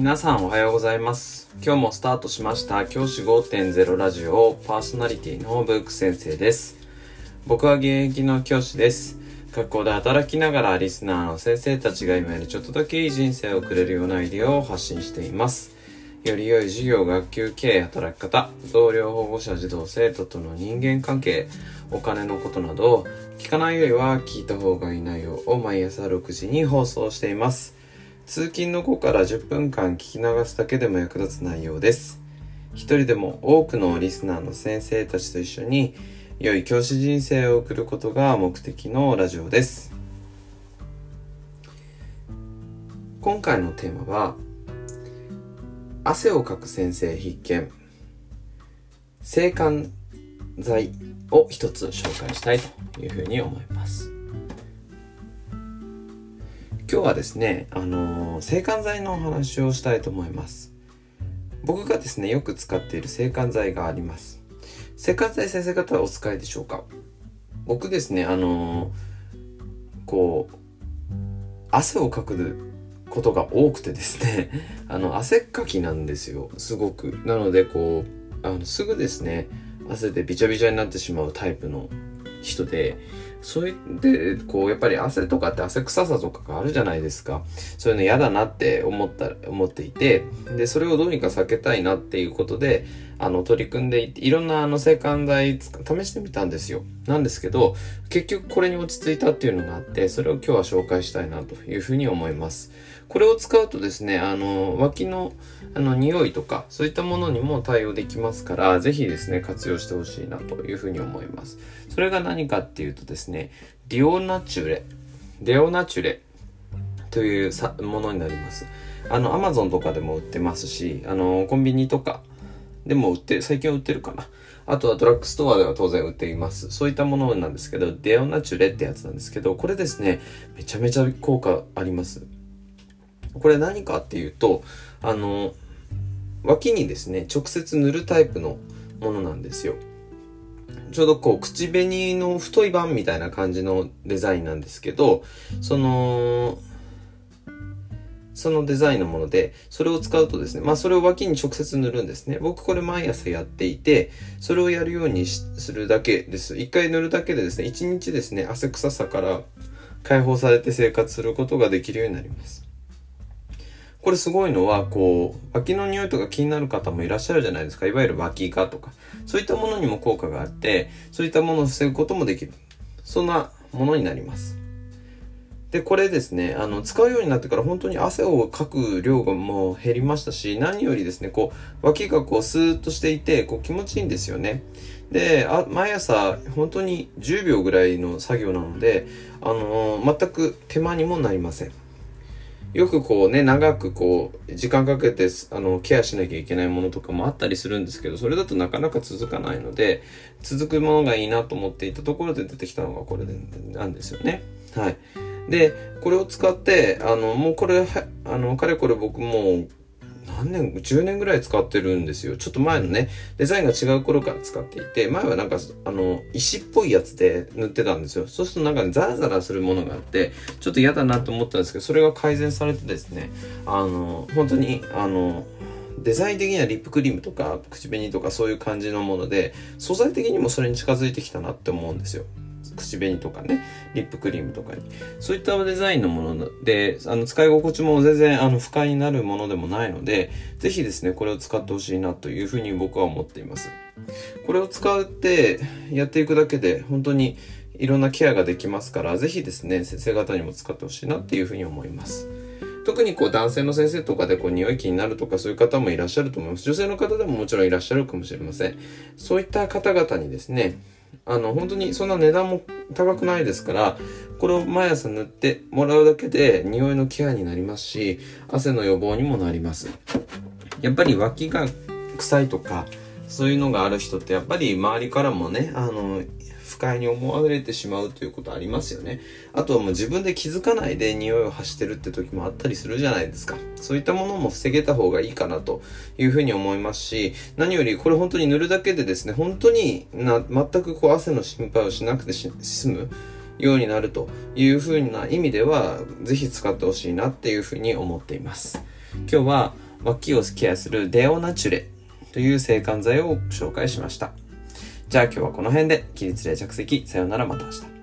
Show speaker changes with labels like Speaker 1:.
Speaker 1: 皆さんおはようございます。今日もスタートしました教師5.0ラジオパーソナリティのブーク先生です。僕は現役の教師です。学校で働きながらリスナーの先生たちが今よりちょっとだけいい人生を送れるようなアイデアを発信しています。より良い授業、学級経営、働き方、同僚、保護者、児童、生徒との人間関係、お金のことなど、聞かないよりは聞いた方がいい内容を毎朝6時に放送しています。通勤の後から10分間聞き流すだけでも役立つ内容です。一人でも多くのリスナーの先生たちと一緒に良い教師人生を送ることが目的のラジオです。今回のテーマは汗をかく先生必見制汗剤を一つ紹介したいというふうに思います今日はですねあの制汗剤のお話をしたいと思います。僕がですねよく使っている制汗剤があります。制汗剤先生方はお使いでしょうか？僕ですねあのこう汗をかくことが多くてですね あの汗っかきなんですよすごく。なのでこうあのすぐですね汗でびちゃびちゃになってしまうタイプの人でそれでこうやっぱり汗とかって汗臭さとかがあるじゃないですか。そういうの嫌だなって思った思っていてでそれをどうにか避けたいなっていうことであの取り組んでいていろんなあの制汗剤試してみたんですよ。なんですけど結局これに落ち着いたっていうのがあってそれを今日は紹介したいなというふうに思います。これを使うとですねあの脇のあの匂いとかそういったものにも対応できますから是非ですね活用してほしいなというふうに思います。それが何かっていうとですねディオナチュレデオナチュレというものになります。あのアマゾンとかでも売ってますしあのコンビニとかでも売って、最近は売ってるかな。あとはドラッグストアでは当然売っています。そういったものなんですけど、デオナチュレってやつなんですけど、これですね、めちゃめちゃ効果あります。これ何かっていうと、あの、脇にですね、直接塗るタイプのものなんですよ。ちょうどこう、口紅の太い版みたいな感じのデザインなんですけど、その、そのデザインのもので、それを使うとですね、まあそれを脇に直接塗るんですね。僕これ毎朝やっていて、それをやるようにするだけです。一回塗るだけでですね、一日ですね、汗臭さから解放されて生活することができるようになります。これすごいのは、こう、脇の匂いとか気になる方もいらっしゃるじゃないですか。いわゆる脇がとか。そういったものにも効果があって、そういったものを防ぐこともできる。そんなものになります。で、これですね、あの、使うようになってから本当に汗をかく量がもう減りましたし、何よりですね、こう、脇がこうスーッとしていて、こう気持ちいいんですよね。で、あ毎朝本当に10秒ぐらいの作業なので、あのー、全く手間にもなりません。よくこうね、長くこう、時間かけて、あの、ケアしなきゃいけないものとかもあったりするんですけど、それだとなかなか続かないので、続くものがいいなと思っていたところで出てきたのがこれなんですよね。はい。で、これを使って、あの、もうこれ、あの、かれこれ僕もう、何年、10年ぐらい使ってるんですよ。ちょっと前のね、デザインが違う頃から使っていて、前はなんか、あの、石っぽいやつで塗ってたんですよ。そうするとなんかね、ザラザラするものがあって、ちょっと嫌だなと思ったんですけど、それが改善されてですね、あの、本当に、あの、デザイン的にはリップクリームとか口紅とかそういう感じのもので、素材的にもそれに近づいてきたなって思うんですよ。口紅とかね、リップクリームとかに。そういったデザインのもので、あの、使い心地も全然、あの、不快になるものでもないので、ぜひですね、これを使ってほしいなというふうに僕は思っています。これを使ってやっていくだけで、本当にいろんなケアができますから、ぜひですね、先生方にも使ってほしいなっていうふうに思います。特にこう男性の先生とかでこう匂い気になるとかそういう方もいらっしゃると思います。女性の方でももちろんいらっしゃるかもしれません。そういった方々にですね、あの、本当にそんな値段も高くないですから、これを毎朝塗ってもらうだけで匂いのケアになりますし、汗の予防にもなります。やっぱり脇が臭いとか、そういうのがある人ってやっぱり周りからもね、あの、快に思われてしまうということありますよね。あとはもう自分で気づかないで匂いを発してるって時もあったりするじゃないですか。そういったものも防げた方がいいかなというふうに思いますし、何よりこれ本当に塗るだけでですね、本当にな全くこう汗の心配をしなくて済む。ようになるというふうな意味では、ぜひ使ってほしいなっていうふうに思っています。今日は、脇をケアするデオナチュレという制汗剤を紹介しました。じゃあ今日はこの辺で起立例着席さよならまた明日。